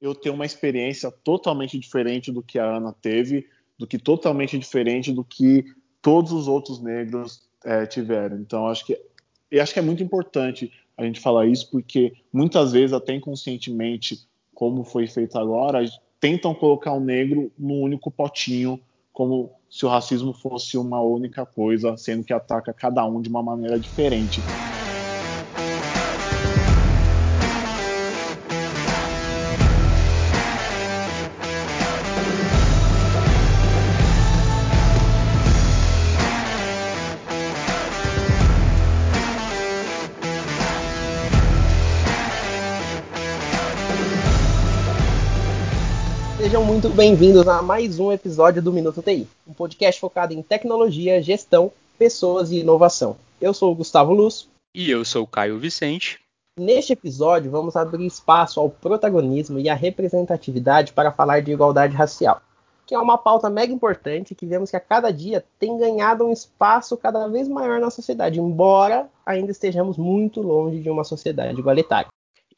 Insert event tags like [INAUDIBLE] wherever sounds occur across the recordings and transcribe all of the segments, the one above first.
eu ter uma experiência totalmente diferente do que a Ana teve, do que totalmente diferente do que todos os outros negros é, tiveram. Então, acho que eu acho que é muito importante a gente falar isso, porque muitas vezes, até inconscientemente, como foi feito agora, tentam colocar o negro num único potinho, como se o racismo fosse uma única coisa, sendo que ataca cada um de uma maneira diferente. Muito bem-vindos a mais um episódio do Minuto TI, um podcast focado em tecnologia, gestão, pessoas e inovação. Eu sou o Gustavo Luz. E eu sou o Caio Vicente. Neste episódio, vamos abrir espaço ao protagonismo e à representatividade para falar de igualdade racial, que é uma pauta mega importante que vemos que a cada dia tem ganhado um espaço cada vez maior na sociedade, embora ainda estejamos muito longe de uma sociedade igualitária.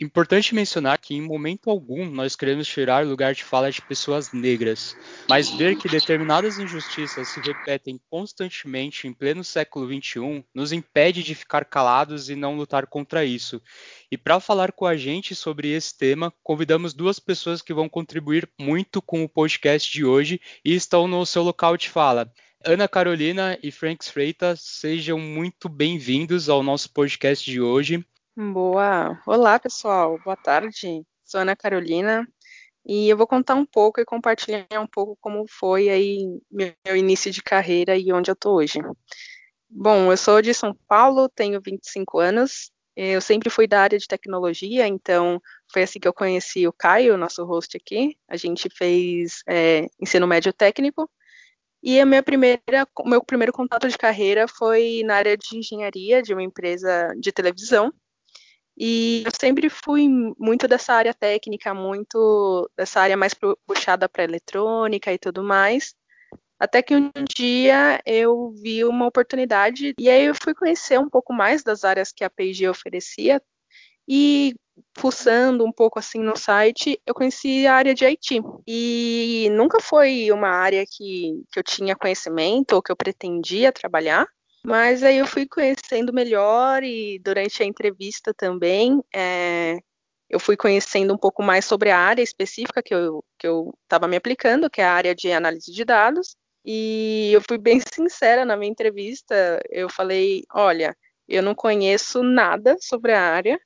Importante mencionar que em momento algum nós queremos tirar o lugar de fala de pessoas negras, mas ver que determinadas injustiças se repetem constantemente em pleno século XXI nos impede de ficar calados e não lutar contra isso. E para falar com a gente sobre esse tema, convidamos duas pessoas que vão contribuir muito com o podcast de hoje e estão no seu local de fala. Ana Carolina e Franks Freitas, sejam muito bem-vindos ao nosso podcast de hoje. Boa. Olá, pessoal. Boa tarde. Sou Ana Carolina e eu vou contar um pouco e compartilhar um pouco como foi aí meu início de carreira e onde eu tô hoje. Bom, eu sou de São Paulo, tenho 25 anos. Eu sempre fui da área de tecnologia, então foi assim que eu conheci o Caio, nosso host aqui. A gente fez é, ensino médio técnico e a minha primeira, meu primeiro contato de carreira foi na área de engenharia de uma empresa de televisão. E eu sempre fui muito dessa área técnica, muito dessa área mais puxada para eletrônica e tudo mais. Até que um dia eu vi uma oportunidade e aí eu fui conhecer um pouco mais das áreas que a P&G oferecia e fuçando um pouco assim no site, eu conheci a área de IT. E nunca foi uma área que, que eu tinha conhecimento ou que eu pretendia trabalhar, mas aí eu fui conhecendo melhor e durante a entrevista também é, eu fui conhecendo um pouco mais sobre a área específica que eu estava me aplicando, que é a área de análise de dados. E eu fui bem [LAUGHS] sincera na minha entrevista. Eu falei, olha, eu não conheço nada sobre a área,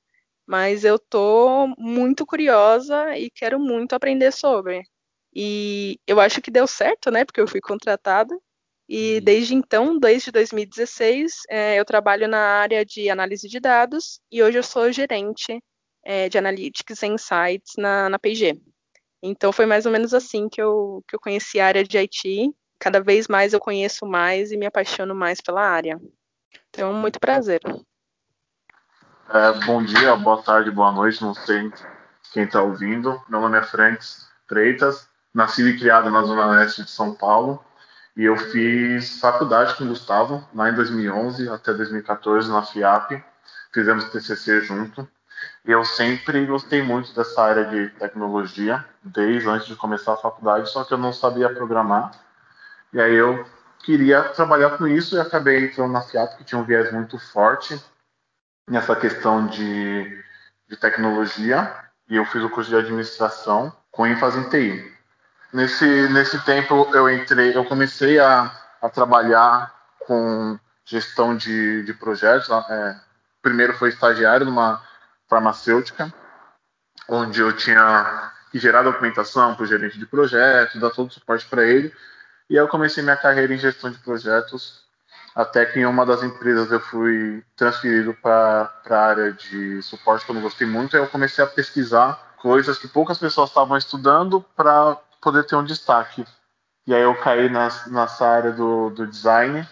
mas eu tô muito curiosa e quero muito aprender sobre. E eu acho que deu certo, né? Porque eu fui contratada. E uhum. desde então, desde 2016, é, eu trabalho na área de análise de dados e hoje eu sou gerente é, de Analytics e Insights na, na P&G. Então foi mais ou menos assim que eu, que eu conheci a área de IT. Cada vez mais eu conheço mais e me apaixono mais pela área. Então, muito prazer. É, bom dia, boa tarde, boa noite, não sei quem está ouvindo. Meu nome é Franks Freitas, nascido e criado na Zona Leste de São Paulo. E eu fiz faculdade com o Gustavo, lá em 2011 até 2014, na FIAP. Fizemos TCC junto. E eu sempre gostei muito dessa área de tecnologia, desde antes de começar a faculdade, só que eu não sabia programar. E aí eu queria trabalhar com isso e acabei entrando na FIAP, que tinha um viés muito forte nessa questão de, de tecnologia. E eu fiz o curso de administração com ênfase em TI. Nesse, nesse tempo eu entrei, eu comecei a, a trabalhar com gestão de, de projetos. É, primeiro foi estagiário numa farmacêutica, onde eu tinha que gerar documentação para o gerente de projetos, dar todo o suporte para ele. E aí eu comecei minha carreira em gestão de projetos, até que em uma das empresas eu fui transferido para a área de suporte, que eu não gostei muito, aí eu comecei a pesquisar coisas que poucas pessoas estavam estudando para poder ter um destaque. E aí eu caí nas, nessa área do, do design,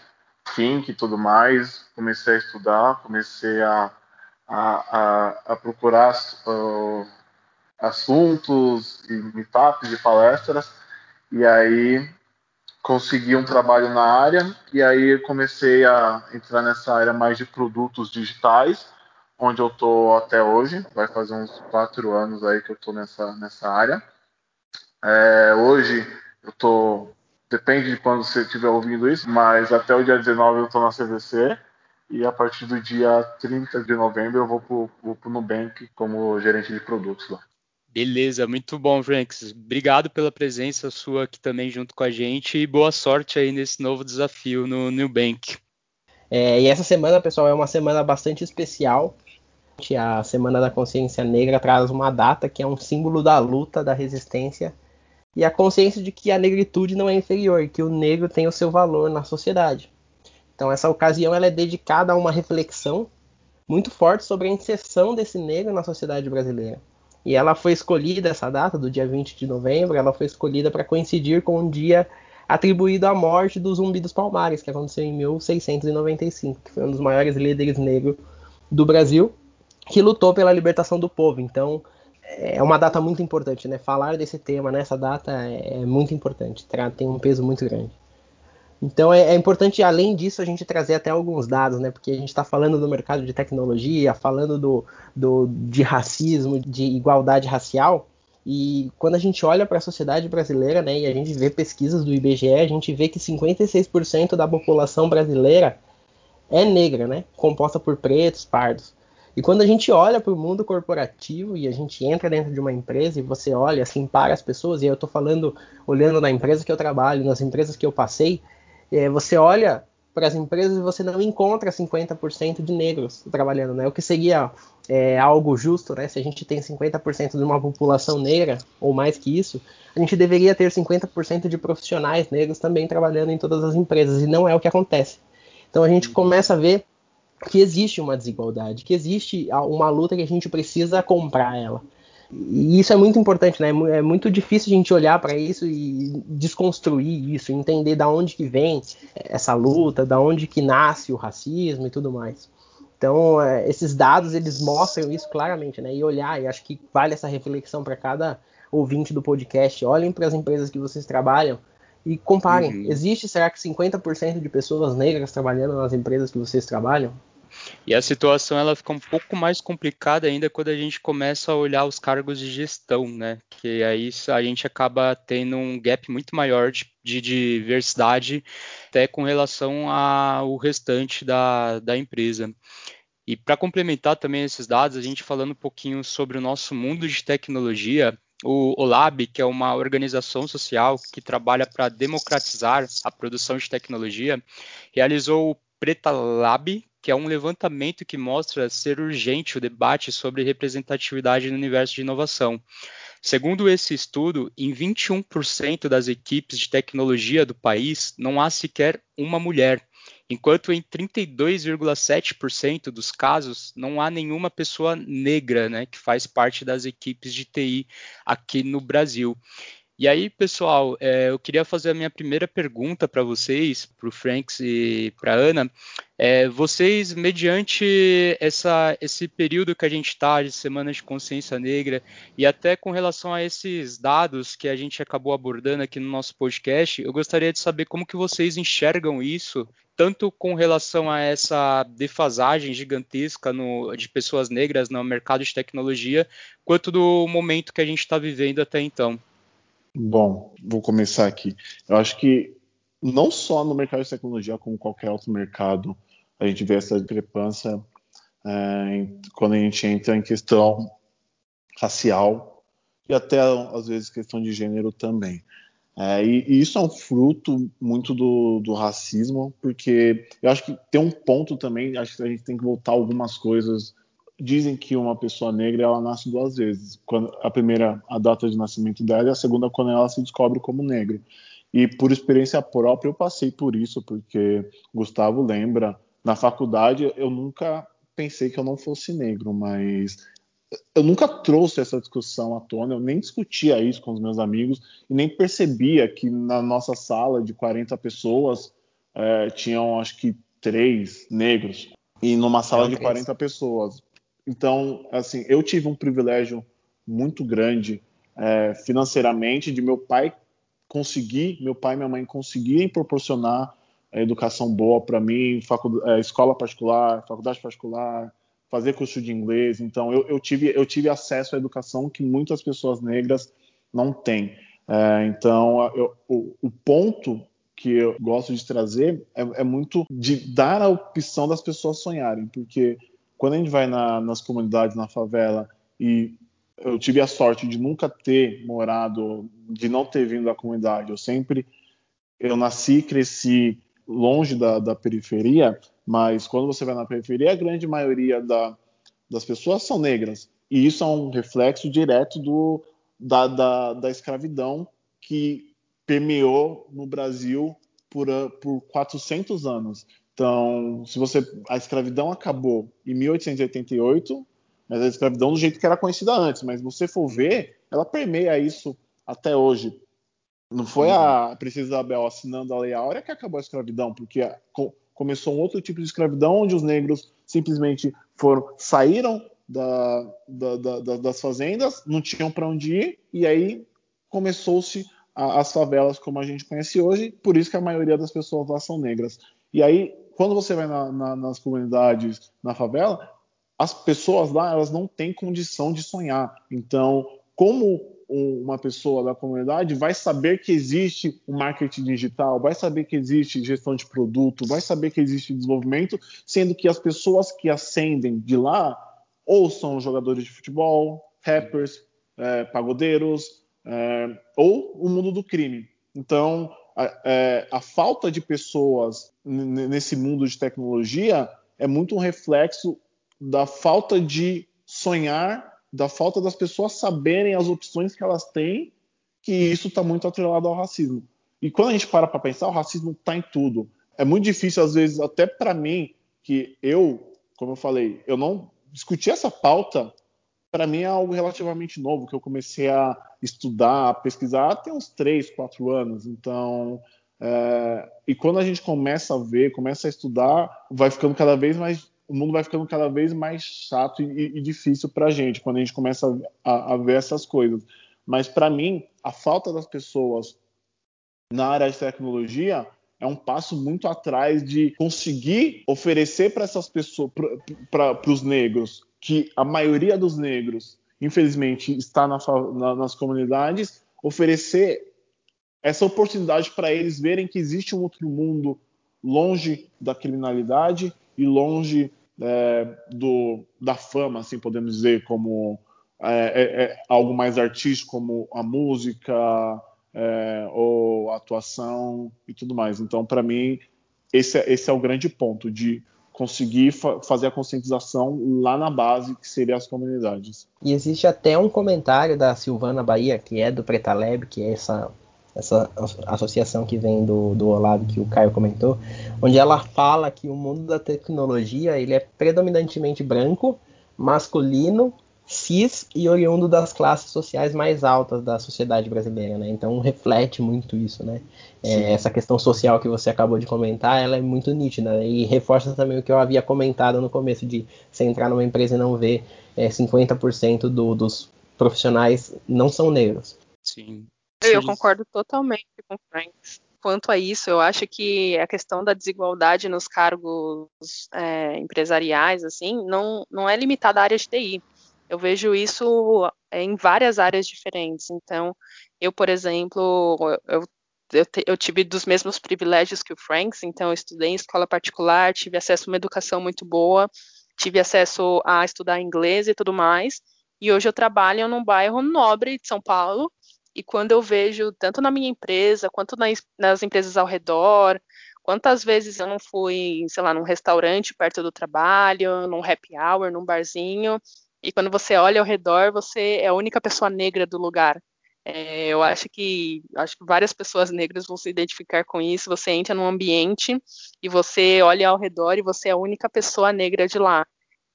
think e tudo mais, comecei a estudar, comecei a, a, a, a procurar uh, assuntos e meetups e palestras, e aí consegui um trabalho na área, e aí comecei a entrar nessa área mais de produtos digitais, onde eu tô até hoje. Vai fazer uns quatro anos aí que eu tô nessa, nessa área. É, hoje eu tô. Depende de quando você estiver ouvindo isso, mas até o dia 19 eu tô na CVC. E a partir do dia 30 de novembro eu vou pro, vou pro Nubank como gerente de produtos lá. Beleza, muito bom, Franks. Obrigado pela presença sua aqui também junto com a gente e boa sorte aí nesse novo desafio no Nubank. É, e essa semana, pessoal, é uma semana bastante especial. A Semana da Consciência Negra traz uma data que é um símbolo da luta, da resistência e a consciência de que a negritude não é inferior, que o negro tem o seu valor na sociedade. Então, essa ocasião ela é dedicada a uma reflexão muito forte sobre a inserção desse negro na sociedade brasileira. E ela foi escolhida, essa data, do dia 20 de novembro, ela foi escolhida para coincidir com um dia atribuído à morte do Zumbi dos Palmares, que aconteceu em 1695, que foi um dos maiores líderes negros do Brasil, que lutou pela libertação do povo. Então, é uma data muito importante, né? Falar desse tema nessa data é muito importante, tem um peso muito grande. Então é, é, importante, além disso, a gente trazer até alguns dados, né? Porque a gente está falando do mercado de tecnologia, falando do, do, de racismo, de igualdade racial. E quando a gente olha para a sociedade brasileira, né, e a gente vê pesquisas do IBGE, a gente vê que 56% da população brasileira é negra, né? Composta por pretos, pardos. E quando a gente olha para o mundo corporativo e a gente entra dentro de uma empresa e você olha assim para as pessoas, e eu estou falando, olhando na empresa que eu trabalho, nas empresas que eu passei, é, você olha para as empresas e você não encontra 50% de negros trabalhando, né? O que seria é, algo justo, né? Se a gente tem 50% de uma população negra, ou mais que isso, a gente deveria ter 50% de profissionais negros também trabalhando em todas as empresas, e não é o que acontece. Então a gente uhum. começa a ver que existe uma desigualdade, que existe uma luta que a gente precisa comprar ela. E isso é muito importante, né? É muito difícil a gente olhar para isso e desconstruir isso, entender da onde que vem essa luta, da onde que nasce o racismo e tudo mais. Então, é, esses dados eles mostram isso claramente, né? E olhar, e acho que vale essa reflexão para cada ouvinte do podcast. Olhem para as empresas que vocês trabalham e comparem. Uhum. Existe, será que 50% de pessoas negras trabalhando nas empresas que vocês trabalham? E a situação ela fica um pouco mais complicada ainda quando a gente começa a olhar os cargos de gestão, né? Que aí a gente acaba tendo um gap muito maior de, de diversidade até com relação ao restante da, da empresa. E para complementar também esses dados, a gente falando um pouquinho sobre o nosso mundo de tecnologia, o OLAB, que é uma organização social que trabalha para democratizar a produção de tecnologia, realizou o Preta Lab, que é um levantamento que mostra ser urgente o debate sobre representatividade no universo de inovação. Segundo esse estudo, em 21% das equipes de tecnologia do país não há sequer uma mulher, enquanto em 32,7% dos casos não há nenhuma pessoa negra né, que faz parte das equipes de TI aqui no Brasil. E aí, pessoal, é, eu queria fazer a minha primeira pergunta para vocês, para o Franks e para a Ana. É, vocês, mediante essa, esse período que a gente está de Semana de Consciência Negra, e até com relação a esses dados que a gente acabou abordando aqui no nosso podcast, eu gostaria de saber como que vocês enxergam isso, tanto com relação a essa defasagem gigantesca no, de pessoas negras no mercado de tecnologia, quanto do momento que a gente está vivendo até então. Bom, vou começar aqui. Eu acho que não só no mercado de tecnologia, como qualquer outro mercado, a gente vê essa discrepância é, quando a gente entra em questão racial e até às vezes questão de gênero também. É, e, e, isso é um fruto muito do, do, racismo, porque eu acho que tem um ponto também, acho que a gente tem que voltar algumas coisas dizem que uma pessoa negra ela nasce duas vezes. Quando a primeira a data de nascimento dela e a segunda quando ela se descobre como negra. E por experiência própria eu passei por isso, porque Gustavo lembra, na faculdade eu nunca pensei que eu não fosse negro, mas eu nunca trouxe essa discussão à tona, eu nem discutia isso com os meus amigos e nem percebia que na nossa sala de 40 pessoas é, tinham acho que três negros e numa sala de 40 pessoas então, assim, eu tive um privilégio muito grande é, financeiramente de meu pai conseguir, meu pai e minha mãe conseguirem proporcionar educação boa para mim, é, escola particular, faculdade particular, fazer curso de inglês. Então, eu, eu, tive, eu tive acesso à educação que muitas pessoas negras não têm. É, então, eu, o, o, ponto que eu gosto de trazer é, é, muito de dar a opção das pessoas sonharem, porque quando a gente vai na, nas comunidades, na favela, e eu tive a sorte de nunca ter morado, de não ter vindo da comunidade, eu sempre, eu nasci e cresci longe da, da periferia, mas quando você vai na periferia, a grande maioria da, das pessoas são negras. E isso é um reflexo direto do, da, da, da escravidão que permeou no Brasil por, por 400 anos. Então, se você a escravidão acabou em 1888, mas a escravidão do jeito que era conhecida antes, mas você for ver, ela permeia isso até hoje. Não foi a Princesa Isabel assinando a Lei Áurea que acabou a escravidão, porque começou um outro tipo de escravidão onde os negros simplesmente foram saíram da, da, da, das fazendas, não tinham para onde ir e aí começou-se as favelas como a gente conhece hoje. Por isso que a maioria das pessoas lá são negras. E aí quando você vai na, na, nas comunidades na favela, as pessoas lá elas não têm condição de sonhar. Então, como uma pessoa da comunidade vai saber que existe o marketing digital, vai saber que existe gestão de produto, vai saber que existe desenvolvimento, sendo que as pessoas que ascendem de lá ou são jogadores de futebol, rappers, é, pagodeiros, é, ou o mundo do crime. Então, a, é, a falta de pessoas nesse mundo de tecnologia é muito um reflexo da falta de sonhar da falta das pessoas saberem as opções que elas têm, que isso está muito atrelado ao racismo. E quando a gente para para pensar, o racismo está em tudo. É muito difícil, às vezes, até para mim, que eu, como eu falei, eu não discuti essa pauta, para mim é algo relativamente novo, que eu comecei a estudar, a pesquisar tem uns 3, 4 anos. Então, é, e quando a gente começa a ver, começa a estudar, vai ficando cada vez mais o mundo vai ficando cada vez mais chato e, e difícil para a gente quando a gente começa a, a ver essas coisas. Mas para mim, a falta das pessoas na área de tecnologia é um passo muito atrás de conseguir oferecer para essas pessoas, para os negros, que a maioria dos negros, infelizmente, está na, na, nas comunidades, oferecer essa oportunidade para eles verem que existe um outro mundo longe da criminalidade e longe é, do, da fama, assim podemos dizer, como é, é, é algo mais artístico, como a música é, ou a atuação e tudo mais. Então, para mim, esse, é, esse é o grande ponto de conseguir fa fazer a conscientização lá na base, que seria as comunidades. E existe até um comentário da Silvana Bahia, que é do Pretaleb, que é essa essa associação que vem do, do Olavo que o Caio comentou, onde ela fala que o mundo da tecnologia ele é predominantemente branco, masculino, cis e oriundo das classes sociais mais altas da sociedade brasileira, né? Então reflete muito isso, né? É, essa questão social que você acabou de comentar, ela é muito nítida né? e reforça também o que eu havia comentado no começo de você entrar numa empresa e não ver é, 50% do, dos profissionais não são negros. Sim. Eu concordo totalmente com o Franks. Quanto a isso, eu acho que a questão da desigualdade nos cargos é, empresariais, assim, não, não é limitada à área de TI. Eu vejo isso é, em várias áreas diferentes. Então, eu, por exemplo, eu, eu, eu, tive dos mesmos privilégios que o Franks, então eu estudei em escola particular, tive acesso a uma educação muito boa, tive acesso a estudar inglês e tudo mais, e hoje eu trabalho num bairro nobre de São Paulo, e quando eu vejo, tanto na minha empresa, quanto nas, nas empresas ao redor, quantas vezes eu não fui, sei lá, num restaurante perto do trabalho, num happy hour, num barzinho, e quando você olha ao redor, você é a única pessoa negra do lugar. É, eu acho que acho que várias pessoas negras vão se identificar com isso. Você entra num ambiente e você olha ao redor e você é a única pessoa negra de lá.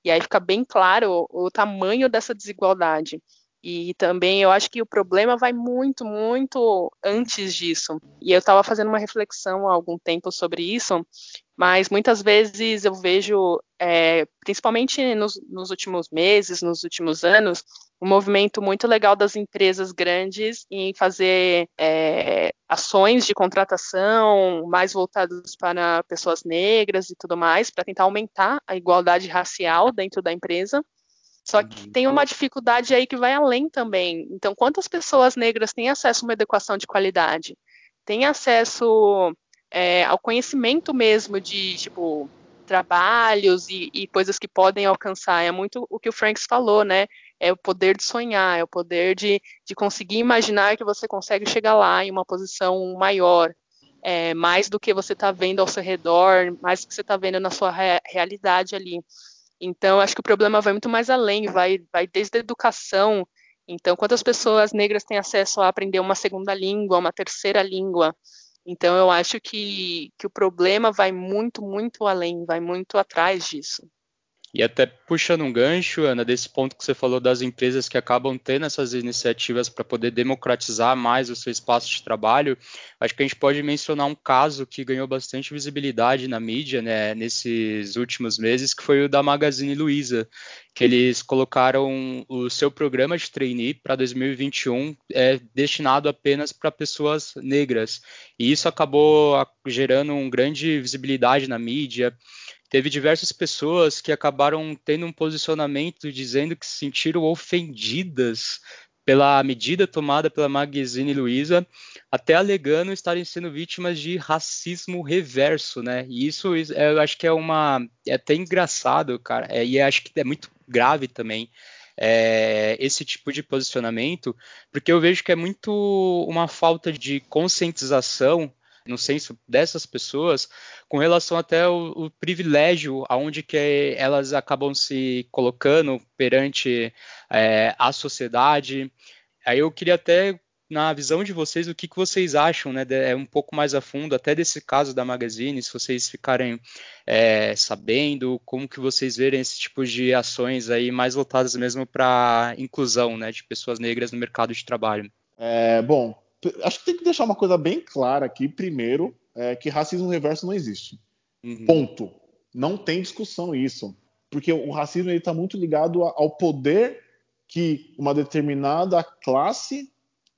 E aí fica bem claro o, o tamanho dessa desigualdade. E também eu acho que o problema vai muito, muito antes disso. E eu estava fazendo uma reflexão há algum tempo sobre isso, mas muitas vezes eu vejo, é, principalmente nos, nos, últimos meses, nos últimos anos, um movimento muito legal das empresas grandes em fazer é, ações de contratação mais voltadas para pessoas negras e tudo mais, para tentar aumentar a igualdade racial dentro da empresa. Só que uhum. tem uma dificuldade aí que vai além também. Então, quantas pessoas negras têm acesso a uma educação de qualidade? Têm acesso é, ao conhecimento mesmo de, tipo, trabalhos e, e, coisas que podem alcançar. É muito o que o Franks falou, né? É o poder de sonhar, é o poder de, de conseguir imaginar que você consegue chegar lá em uma posição maior, é, mais do que você está vendo ao seu redor, mais do que você está vendo na sua re realidade ali. Então, acho que o problema vai muito mais além, vai, vai desde a educação. Então, quantas pessoas negras têm acesso a aprender uma segunda língua, uma terceira língua? Então, eu acho que, que o problema vai muito, muito além, vai muito atrás disso. E até puxando um gancho, Ana, desse ponto que você falou das empresas que acabam tendo essas iniciativas para poder democratizar mais o seu espaço de trabalho, acho que a gente pode mencionar um caso que ganhou bastante visibilidade na mídia né, nesses últimos meses, que foi o da Magazine Luiza, que eles colocaram o seu programa de trainee para 2021 é, destinado apenas para pessoas negras. E isso acabou gerando uma grande visibilidade na mídia teve diversas pessoas que acabaram tendo um posicionamento dizendo que se sentiram ofendidas pela medida tomada pela Magazine Luiza, até alegando estarem sendo vítimas de racismo reverso, né? E isso eu acho que é uma é até engraçado, cara, é, e acho que é muito grave também. É, esse tipo de posicionamento, porque eu vejo que é muito uma falta de conscientização no senso dessas pessoas com relação até o, o privilégio aonde que elas acabam se colocando perante é, a sociedade. Aí eu queria até na visão de vocês, o que, que vocês acham, né, é um pouco mais a fundo, até desse caso da Magazine, se vocês ficarem é, sabendo, como que vocês verem esse tipo de ações aí mais voltadas mesmo para inclusão, né, de pessoas negras no mercado de trabalho. É, bom, acho que tem que deixar uma coisa bem clara aqui, primeiro, é que racismo reverso não existe. Uhum. Ponto. Não tem discussão isso. Porque o racismo está muito ligado ao poder que uma determinada classe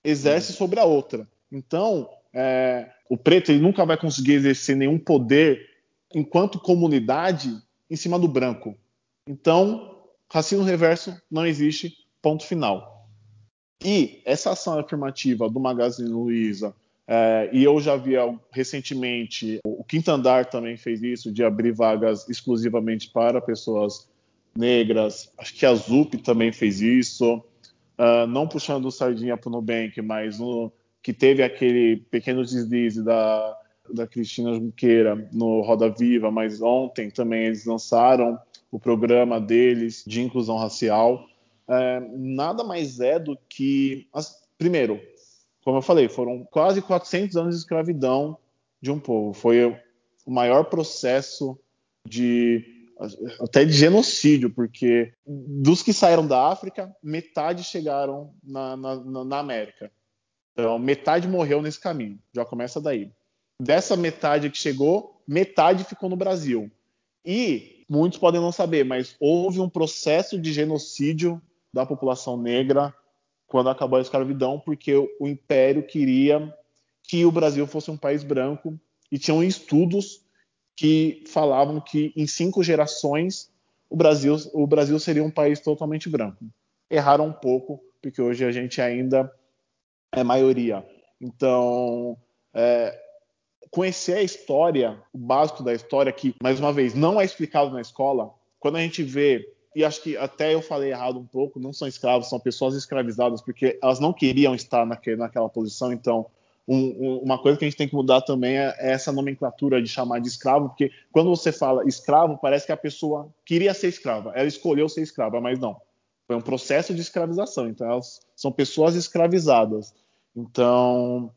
exerce uhum. sobre a outra. Então, é, o preto ele nunca vai conseguir exercer nenhum poder enquanto comunidade em cima do branco. Então, racismo reverso não existe, ponto final. E essa ação afirmativa do Magazine Luiza, é, e eu já vi recentemente, o Quinto Andar também fez isso, de abrir vagas exclusivamente para pessoas negras. Acho que a ZUP também fez isso. Uh, não puxando sardinha para o Nubank, mas no, que teve aquele pequeno deslize da, da Cristina Junqueira no Roda Viva, mas ontem também eles lançaram o programa deles de inclusão racial é, nada mais é do que. As, primeiro, como eu falei, foram quase 400 anos de escravidão de um povo. Foi o maior processo de até de genocídio, porque dos que saíram da África, metade chegaram na, na, na, América. Então, metade morreu nesse caminho. Já começa daí. Dessa metade que chegou, metade ficou no Brasil. E muitos podem não saber, mas houve um processo de genocídio da população negra quando acabou a escravidão, porque o império queria que o Brasil fosse um país branco e tinham estudos que falavam que em cinco gerações o Brasil, o Brasil seria um país totalmente branco. Erraram um pouco, porque hoje a gente ainda é maioria. Então, é, conhecer a história, o básico da história, que, mais uma vez, não é explicado na escola, quando a gente vê e acho que até eu falei errado um pouco, não são escravos, são pessoas escravizadas, porque elas não queriam estar naquele, naquela posição. Então, um, um, uma coisa que a gente tem que mudar também é, é, essa nomenclatura de chamar de escravo, porque quando você fala escravo, parece que a pessoa queria ser escrava, ela escolheu ser escrava, mas não. Foi um processo de escravização, então elas são pessoas escravizadas. Então,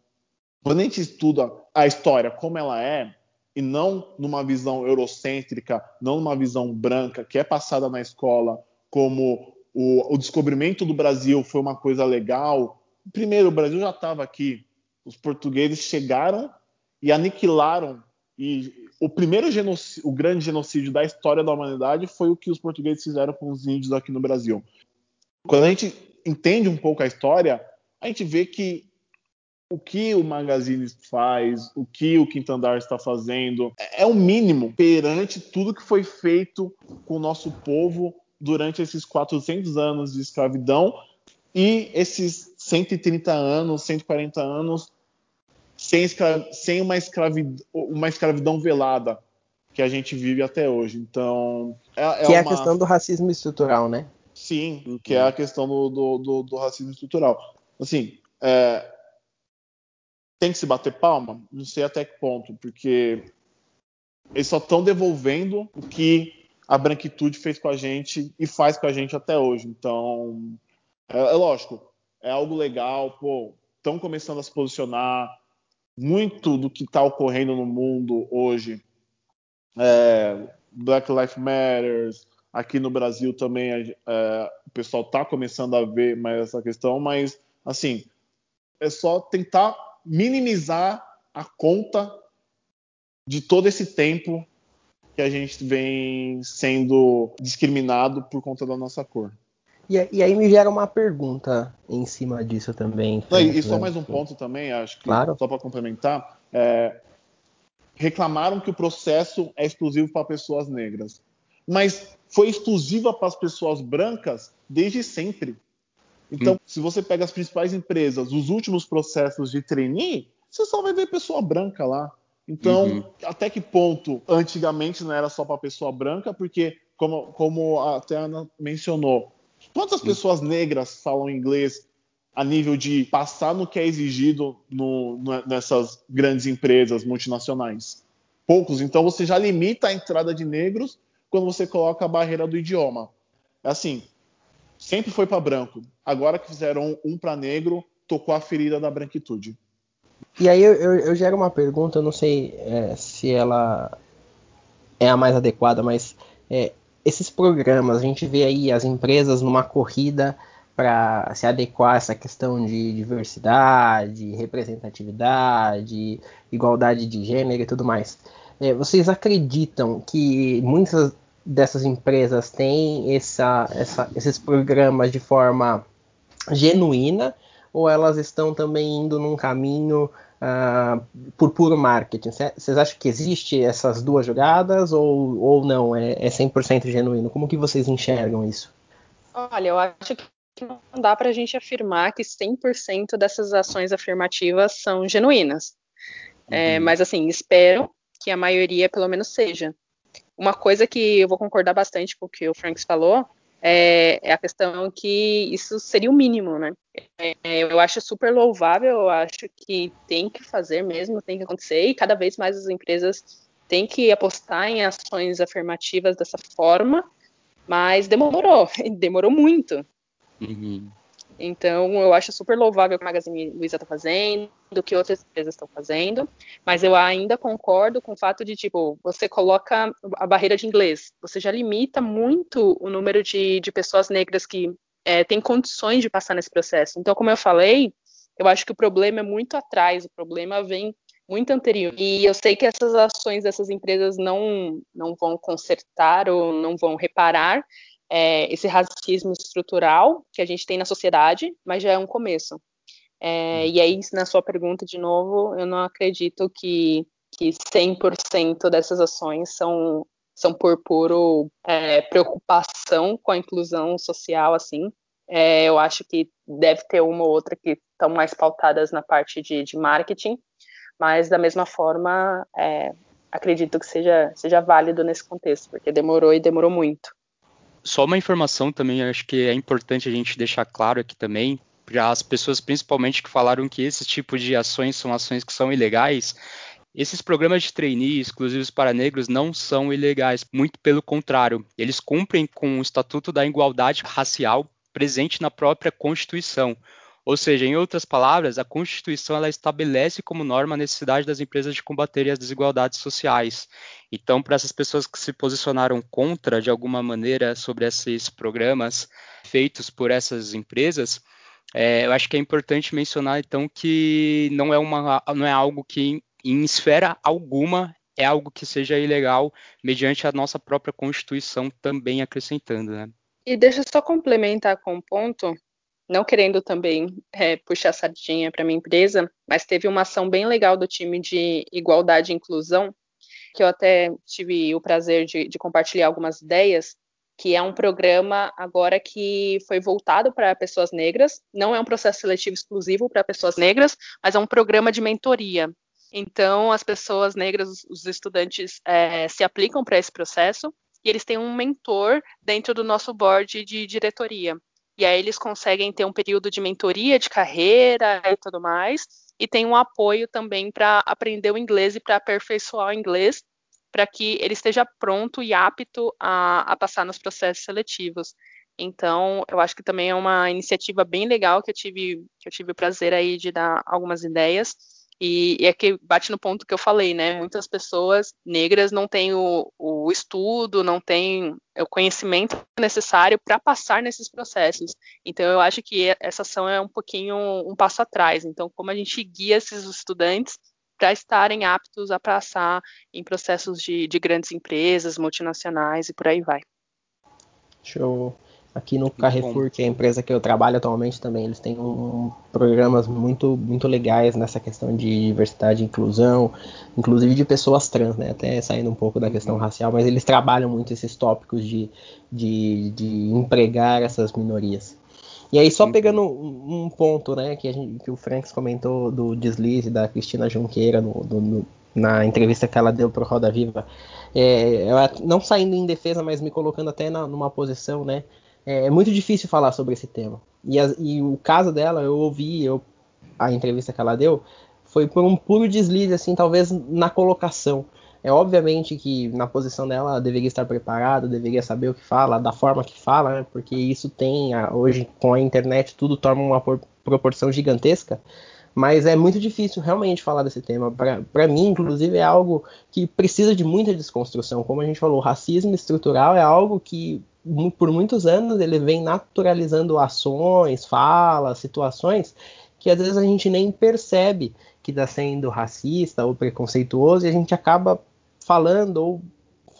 quando a gente estuda a história como ela é, e não numa visão eurocêntrica, não numa visão branca, que é passada na escola como o, o descobrimento do Brasil foi uma coisa legal. Primeiro, o Brasil já estava aqui, os portugueses chegaram e aniquilaram. E o primeiro genocídio, o grande genocídio da história da humanidade foi o que os portugueses fizeram com os índios aqui no Brasil. Quando a gente entende um pouco a história, a gente vê que o que o Magazine faz, o que o Quinto Andar está fazendo, é o mínimo perante tudo que foi feito com o nosso povo durante esses 400 anos de escravidão e esses 130 anos, 140 anos sem, escra sem uma, escravidão, uma escravidão velada que a gente vive até hoje. Então, é, é que uma... é a questão do racismo estrutural, né? Sim, que é a questão do, do, do, do racismo estrutural. Assim, é, tem que se bater palma? Não sei até que ponto, porque eles só estão devolvendo o que a branquitude fez com a gente e faz com a gente até hoje. Então, é, é lógico, é algo legal, pô, estão começando a se posicionar. Muito do que está ocorrendo no mundo hoje, é, Black Lives Matter, aqui no Brasil também é, o pessoal está começando a ver mais essa questão, mas assim, é só tentar minimizar a conta de todo esse tempo que a gente vem sendo discriminado por conta da nossa cor. E, e aí me gera uma pergunta em cima disso também. Não, e, só mais um ponto também, acho que claro. só para complementar, é, reclamaram que o processo é exclusivo para pessoas negras, mas foi exclusiva para as pessoas brancas desde sempre. Então, hum. se você pega as principais empresas, os últimos processos de trainee, você só vai ver pessoa branca lá. Então, uhum. até que ponto antigamente não era só para pessoa branca, porque, como, como até a Ana mencionou, quantas hum. pessoas negras falam inglês a nível de passar no que é exigido no, no, nessas grandes empresas multinacionais? Poucos. Então, você já limita a entrada de negros quando você coloca a barreira do idioma. É assim, sempre foi para branco. Agora que fizeram um, para negro, tocou a ferida da branquitude. E aí eu, eu, eu gero uma pergunta, eu não sei é, se ela é a mais adequada, mas é, esses programas, a gente vê aí as empresas numa corrida para se adequar a essa questão de diversidade, representatividade, igualdade de gênero e tudo mais. É, vocês acreditam que muitas dessas empresas têm essa, essa, esses programas de forma genuína ou elas estão também indo num caminho uh, por puro marketing? Vocês acham que existe essas duas jogadas ou, ou não? É, é 100% genuíno? Como que vocês enxergam isso? Olha, eu acho que não dá para a gente afirmar que 100% dessas ações afirmativas são genuínas. É, uhum. É, mas, assim, espero que a maioria, pelo menos, seja. Uma coisa que eu vou concordar bastante com o que o Franks falou é, é, a questão que isso seria o mínimo, né? É, eu acho super louvável, eu acho que tem que fazer mesmo, tem que acontecer, e cada vez mais as empresas têm que apostar em ações afirmativas dessa forma, mas demorou, [LAUGHS] demorou muito. Uhum. Então, eu acho super louvável o que a Magazine Luiza está fazendo, o que outras empresas estão fazendo, mas eu ainda concordo com o fato de, tipo, você coloca a barreira de inglês, você já limita muito o número de, de pessoas negras que é, têm condições de passar nesse processo. Então, como eu falei, eu acho que o problema é muito atrás, o problema vem muito anterior. E eu sei que essas ações dessas empresas não, não vão consertar ou não vão reparar, é, esse racismo estrutural que a gente tem na sociedade, mas já é um começo. É, e aí, na sua pergunta de novo, eu não acredito que, que 100% dessas ações são, são por puro é, preocupação com a inclusão social, assim. É, eu acho que deve ter uma ou outra que estão mais pautadas na parte de, de marketing, mas da mesma forma, é, acredito que seja, seja válido nesse contexto, porque demorou e demorou muito. Só uma informação também, acho que é importante a gente deixar claro aqui também, para as pessoas principalmente que falaram que esse tipo de ações são ações que são ilegais, esses programas de trainee exclusivos para negros não são ilegais, muito pelo contrário, eles cumprem com o Estatuto da Igualdade Racial presente na própria Constituição. Ou seja, em outras palavras, a Constituição ela estabelece como norma a necessidade das empresas de combaterem as desigualdades sociais. Então, para essas pessoas que se posicionaram contra, de alguma maneira, sobre esses programas feitos por essas empresas, é, eu acho que é importante mencionar, então, que não é, uma, não é algo que, em esfera alguma, é algo que seja ilegal, mediante a nossa própria Constituição também acrescentando. Né? E deixa eu só complementar com um ponto não querendo também é, puxar sardinha para minha empresa, mas teve uma ação bem legal do time de igualdade e inclusão, que eu até tive o prazer de, de compartilhar algumas ideias, que é um programa agora que foi voltado para pessoas negras, não é um processo seletivo exclusivo para pessoas negras, mas é um programa de mentoria. Então, as pessoas negras, os estudantes, é, se aplicam para esse processo e eles têm um mentor dentro do nosso board de diretoria. E aí eles conseguem ter um período de mentoria de carreira e tudo mais, e tem um apoio também para aprender o inglês e para aperfeiçoar o inglês, para que ele esteja pronto e apto a, a passar nos processos seletivos. Então, eu acho que também é uma iniciativa bem legal que eu tive, que eu tive o prazer aí de dar algumas ideias. E, e é que bate no ponto que eu falei, né? Muitas pessoas negras não têm o, o estudo, não têm o conhecimento necessário para passar nesses processos. Então, eu acho que essa ação é um pouquinho um passo atrás. Então, como a gente guia esses estudantes para estarem aptos a passar em processos de, de grandes empresas, multinacionais e por aí vai. Show. Aqui no Carrefour, que é a empresa que eu trabalho atualmente também, eles têm um, programas muito, muito legais nessa questão de diversidade e inclusão, inclusive de pessoas trans, né? Até saindo um pouco da questão uhum. racial, mas eles trabalham muito esses tópicos de, de, de empregar essas minorias. E aí, só pegando um, ponto, né, que, a gente, que o Franks comentou do deslize da Cristina Junqueira no, no, no, na entrevista que ela deu para o Roda Viva, é, não saindo em defesa, mas me colocando até na, numa posição, né, é, é, muito difícil falar sobre esse tema. E, a, e, o caso dela, eu ouvi eu, a entrevista que ela deu, foi por um puro deslize, assim, talvez na colocação. É obviamente que na posição dela ela deveria estar preparada, deveria saber o que fala, da forma que fala, né? Porque isso tem, hoje com a internet, tudo torna uma proporção gigantesca. Mas é muito difícil realmente falar desse tema. Para mim, inclusive, é algo que precisa de muita desconstrução. Como a gente falou, o racismo estrutural é algo que por muitos anos ele vem naturalizando ações, falas, situações que às vezes a gente nem percebe que está sendo racista ou preconceituoso e a gente acaba falando ou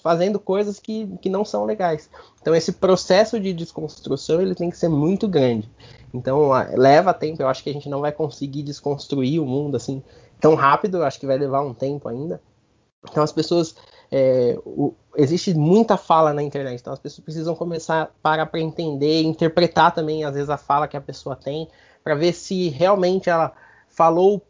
fazendo coisas que, que não são legais. Então esse processo de desconstrução ele tem que ser muito grande. Então leva tempo. Eu acho que a gente não vai conseguir desconstruir o mundo assim tão rápido. Eu acho que vai levar um tempo ainda. Então as pessoas é, o, existe muita fala na internet, então as pessoas precisam começar a parar para entender, interpretar também às vezes a fala que a pessoa tem, para ver se realmente ela falou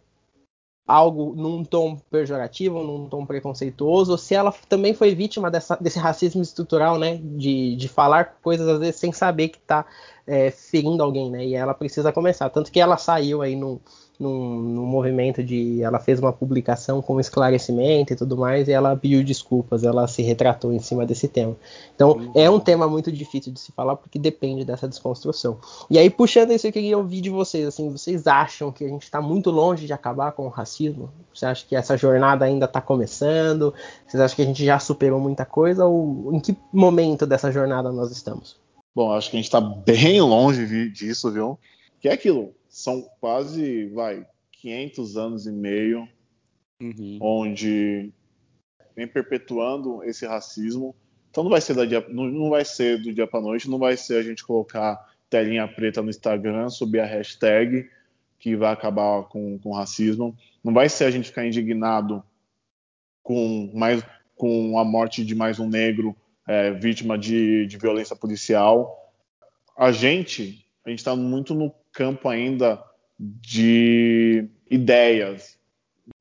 algo num tom pejorativo, num tom preconceituoso, ou se ela também foi vítima dessa, desse racismo estrutural, né, de, de falar coisas às vezes sem saber que está é, ferindo alguém, né, e ela precisa começar, tanto que ela saiu aí no num, num, movimento de. Ela fez uma publicação com esclarecimento e tudo mais, e ela pediu desculpas, ela se retratou em cima desse tema. Então, é um tema muito difícil de se falar porque depende dessa desconstrução. E aí, puxando isso, eu queria ouvir de vocês, assim, vocês acham que a gente está muito longe de acabar com o racismo? Você acha que essa jornada ainda está começando? Vocês acham que a gente já superou muita coisa? Ou em que momento dessa jornada nós estamos? Bom, acho que a gente está bem longe disso, viu? Que é aquilo, são quase, vai, 500 anos e meio, uhum. onde vem perpetuando esse racismo. Então não vai ser dia, não, não vai ser do dia para noite, não vai ser a gente colocar telinha preta no Instagram subir a hashtag que vai acabar com, com racismo. Não vai ser a gente ficar indignado com mais com a morte de mais um negro é, vítima de, de violência policial. A gente a gente está muito no campo ainda de ideias,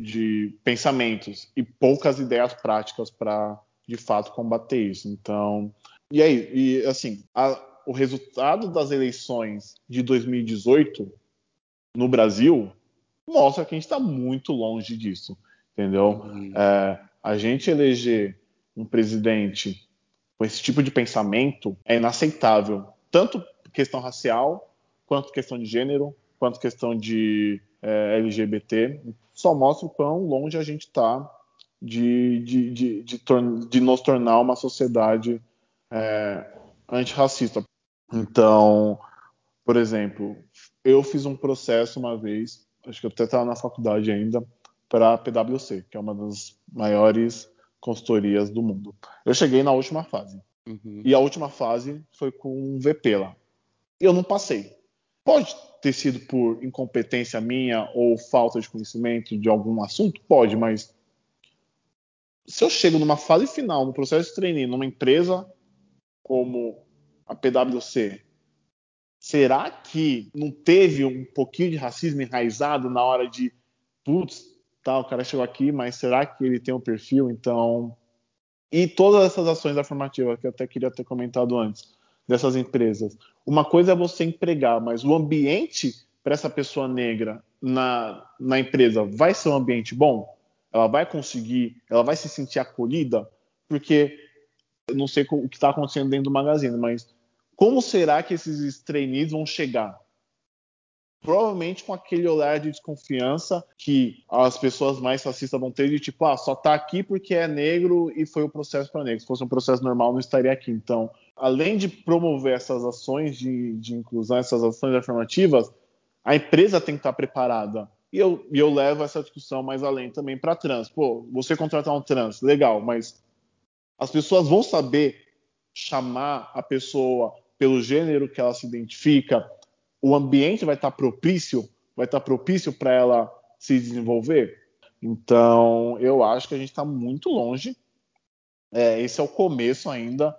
de pensamentos e poucas ideias práticas para de fato combater isso. Então, e aí, e assim, a, o resultado das eleições de 2018 no Brasil mostra que a gente está muito longe disso, entendeu? Uhum. É, a gente eleger um presidente com esse tipo de pensamento é inaceitável, tanto questão racial quanto questão de gênero, quanto questão de é, LGBT, só mostra o quão longe a gente está de, de, de, de, de, nos tornar uma sociedade é, antirracista. Então, por exemplo, eu fiz um processo uma vez, acho que eu até estava na faculdade ainda, para a PwC, que é uma das maiores consultorias do mundo. Eu cheguei na última fase. Uhum. E a última fase foi com um VP lá. Eu não passei. Pode ter sido por incompetência minha ou falta de conhecimento de algum assunto? Pode, mas se eu chego numa fase final, no processo de trainee, numa empresa como a PwC, será que não teve um pouquinho de racismo enraizado na hora de, putz, tá, o cara chegou aqui, mas será que ele tem um perfil? Então, e todas essas ações afirmativas que eu até queria ter comentado antes dessas empresas. Uma coisa é você empregar, mas o ambiente para essa pessoa negra na, na empresa vai ser um ambiente bom? Ela vai conseguir, ela vai se sentir acolhida? Porque eu não sei o que está acontecendo dentro do magazine, mas como será que esses trainees vão chegar? Provavelmente com aquele olhar de desconfiança que as pessoas mais racistas vão ter de tipo, ah, só tá aqui porque é negro e foi o processo para negro. Se fosse um processo normal, não estaria aqui. Então, além de promover essas ações de, de inclusão, essas ações afirmativas, a empresa tem que estar preparada. E eu, e eu levo essa discussão mais além também para trans. Pô, você contratar um trans, legal, mas as pessoas vão saber chamar a pessoa pelo gênero que ela se identifica, o ambiente vai estar propício, vai estar propício para ela se desenvolver. Então, eu acho que a gente está muito longe. É, esse é o começo ainda,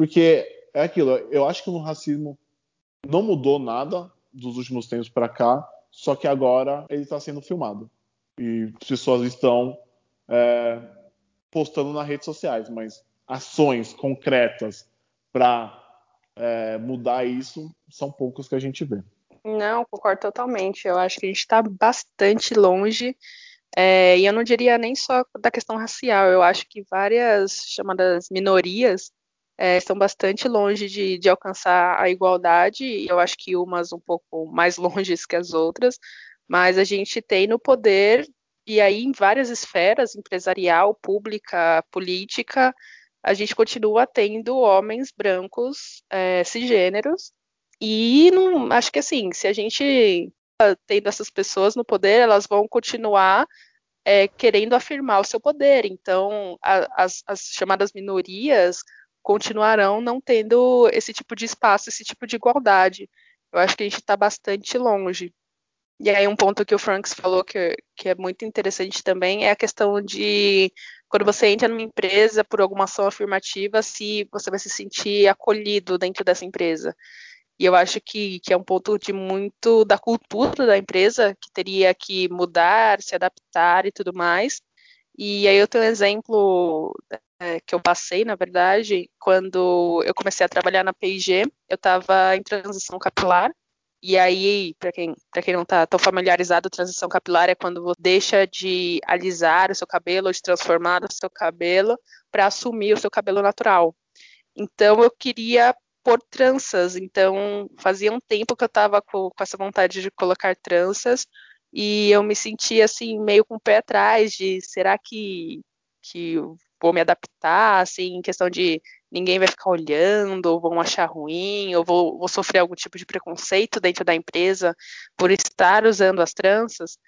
porque é aquilo. Eu acho que no racismo não mudou nada dos últimos tempos para cá, só que agora ele está sendo filmado e as pessoas estão é, postando nas redes sociais, mas ações concretas para é, mudar isso são poucos que a gente vê. Não, concordo totalmente. Eu acho que a gente está bastante longe. É, e eu não diria nem só da questão racial, eu acho que várias chamadas minorias é, estão bastante longe de, de, alcançar a igualdade, e eu acho que umas um pouco mais [LAUGHS] longe que as outras, mas a gente tem no poder, e aí em várias esferas, empresarial, pública, política, a gente continua tendo homens brancos é, cisgêneros e não, acho que assim, se a gente tendo essas pessoas no poder, elas vão continuar é, querendo afirmar o seu poder. Então, a, as, as, chamadas minorias continuarão não tendo esse tipo de espaço, esse tipo de igualdade. Eu acho que a gente está bastante longe. E aí um ponto que o Franks falou que, que é muito interessante também é a questão de quando você entra numa empresa por alguma ação afirmativa, se você vai se sentir acolhido dentro dessa empresa. E eu acho que, que é um ponto de muito da cultura da empresa, que teria que mudar, se adaptar e tudo mais. E aí eu tenho um exemplo é, que eu passei, na verdade, quando eu comecei a trabalhar na P&G, eu estava em transição capilar, e aí, para quem, quem não está tão familiarizado, transição capilar é quando você deixa de alisar o seu cabelo de transformar o seu cabelo para assumir o seu cabelo natural. Então, eu queria pôr tranças. Então, fazia um tempo que eu estava com, com, essa vontade de colocar tranças e eu me sentia assim meio com o pé atrás de será que que vou me adaptar, assim, em questão de ninguém vai ficar olhando, ou vão achar ruim, ou vou, vou, sofrer algum tipo de preconceito dentro da empresa por estar usando as tranças.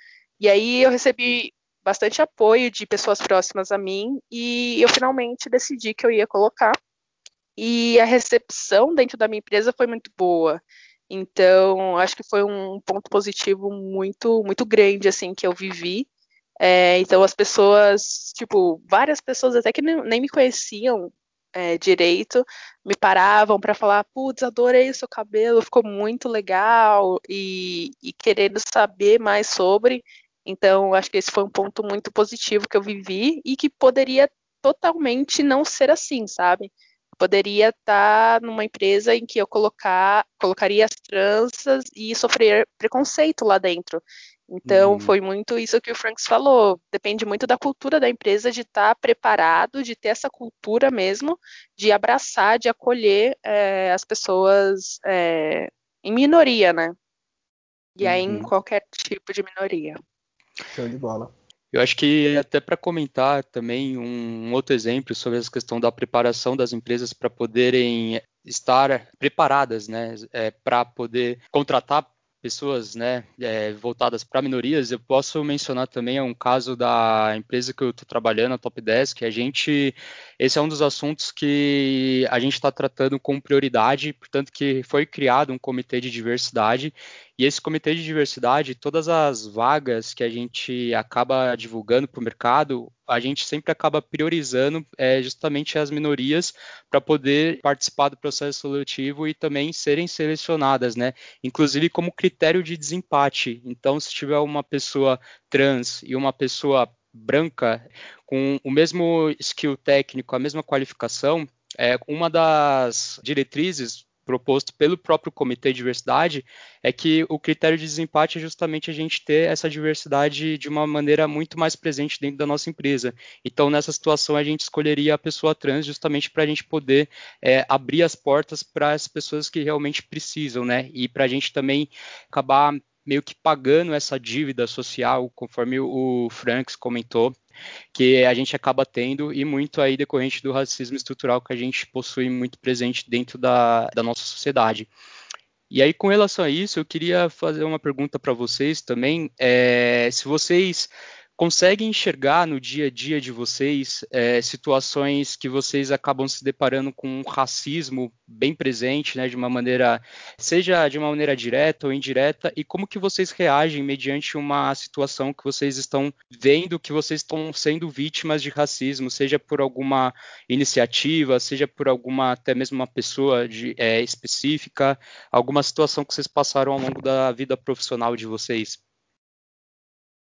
E aí eu recebi bastante apoio de pessoas próximas a mim e eu finalmente decidi que eu ia colocar. E a recepção dentro da minha empresa foi muito boa. Então, acho que foi um ponto positivo muito, muito grande, assim, que eu vivi. É, então, as pessoas, tipo, várias pessoas até que nem, me conheciam é, direito, me paravam para falar, putz, adorei o seu cabelo, ficou muito legal, e, e, querendo saber mais sobre. Então, acho que esse foi um ponto muito positivo que eu vivi e que poderia totalmente não ser assim, sabe? Poderia estar numa empresa em que eu colocar, colocaria as tranças e sofrer preconceito lá dentro. Então, uhum. foi muito isso que o Franks falou. Depende muito da cultura da empresa de estar tá preparado, de ter essa cultura mesmo, de abraçar, de acolher é, as pessoas é, em minoria, né? E aí uhum. em qualquer tipo de minoria. Show de bola. Eu acho que até para comentar também um outro exemplo sobre essa questão da preparação das empresas para poderem estar preparadas, né, é, para poder contratar pessoas né, é, voltadas para minorias, eu posso mencionar também um caso da empresa que eu estou trabalhando, a Top Desk, a gente, esse é um dos assuntos que a gente está tratando com prioridade, portanto que foi criado um comitê de diversidade, e esse comitê de diversidade, todas as vagas que a gente acaba divulgando para o mercado, a gente sempre acaba priorizando é, justamente as minorias para poder participar do processo seletivo e também serem selecionadas, né? Inclusive como critério de desempate. Então, se tiver uma pessoa trans e uma pessoa branca com o mesmo skill técnico, a mesma qualificação, é, uma das diretrizes proposto pelo próprio Comitê de Diversidade é que o critério de desempate é justamente a gente ter essa diversidade de uma maneira muito mais presente dentro da nossa empresa. Então, nessa situação, a gente escolheria a pessoa trans justamente para a gente poder é, abrir as portas para as pessoas que realmente precisam, né? E para a gente também acabar meio que pagando essa dívida social, conforme o Franks comentou, que a gente acaba tendo e muito aí decorrente do racismo estrutural que a gente possui muito presente dentro da, da nossa sociedade. E aí, com relação a isso, eu queria fazer uma pergunta para vocês também. É, se vocês conseguem enxergar no dia a dia de vocês é, situações que vocês acabam se deparando com um racismo bem presente, né, de uma maneira, seja de uma maneira direta ou indireta, e como que vocês reagem mediante uma situação que vocês estão vendo que vocês estão sendo vítimas de racismo, seja por alguma iniciativa, seja por alguma até mesmo uma pessoa de, é, específica, alguma situação que vocês passaram ao longo da vida profissional de vocês.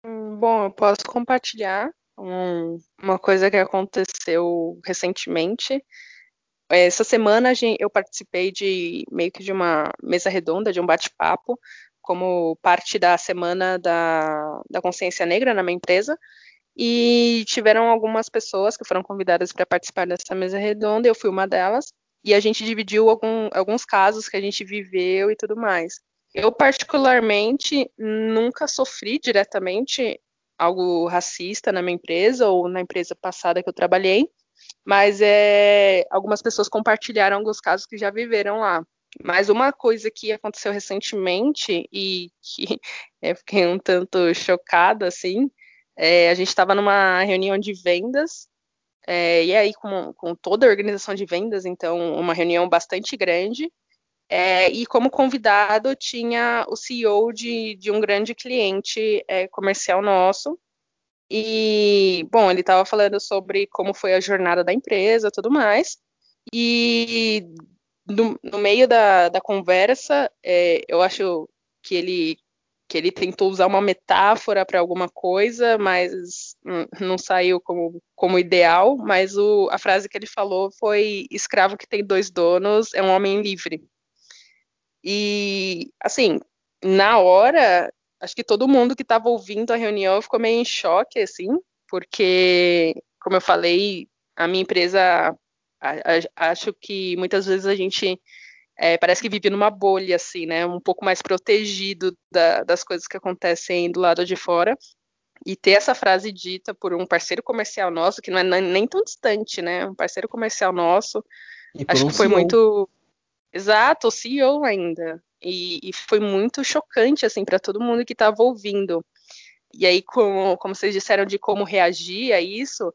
Bom, eu posso compartilhar um, uma coisa que aconteceu recentemente. Essa semana eu participei de meio que de uma mesa redonda, de um bate-papo, como parte da semana da, da consciência negra na minha empresa. E tiveram algumas pessoas que foram convidadas para participar dessa mesa redonda, eu fui uma delas, e a gente dividiu algum, alguns casos que a gente viveu e tudo mais. Eu, particularmente, nunca sofri diretamente algo racista na minha empresa ou na empresa passada que eu trabalhei, mas é, algumas pessoas compartilharam alguns casos que já viveram lá. Mas uma coisa que aconteceu recentemente e que [LAUGHS] eu fiquei um tanto chocada, assim, é, a gente estava numa reunião de vendas, é, e aí com, com toda a organização de vendas, então uma reunião bastante grande, é, e como convidado tinha o CEO de, de um grande cliente é, comercial nosso. E, bom, ele estava falando sobre como foi a jornada da empresa tudo mais. E no, no meio da, da conversa, é, eu acho que ele, que ele tentou usar uma metáfora para alguma coisa, mas não saiu como, como ideal. Mas o, a frase que ele falou foi: escravo que tem dois donos é um homem livre. E, assim, na hora, acho que todo mundo que estava ouvindo a reunião ficou meio em choque, assim, porque, como eu falei, a minha empresa, a, a, acho que muitas vezes a gente é, parece que vive numa bolha, assim, né? Um pouco mais protegido da, das coisas que acontecem do lado de fora. E ter essa frase dita por um parceiro comercial nosso, que não é nem tão distante, né? Um parceiro comercial nosso. Acho um que foi CEO. muito Exato, o CEO ainda. E, e foi muito chocante, assim, para todo mundo que estava ouvindo. E aí, como, como vocês disseram de como reagir a isso,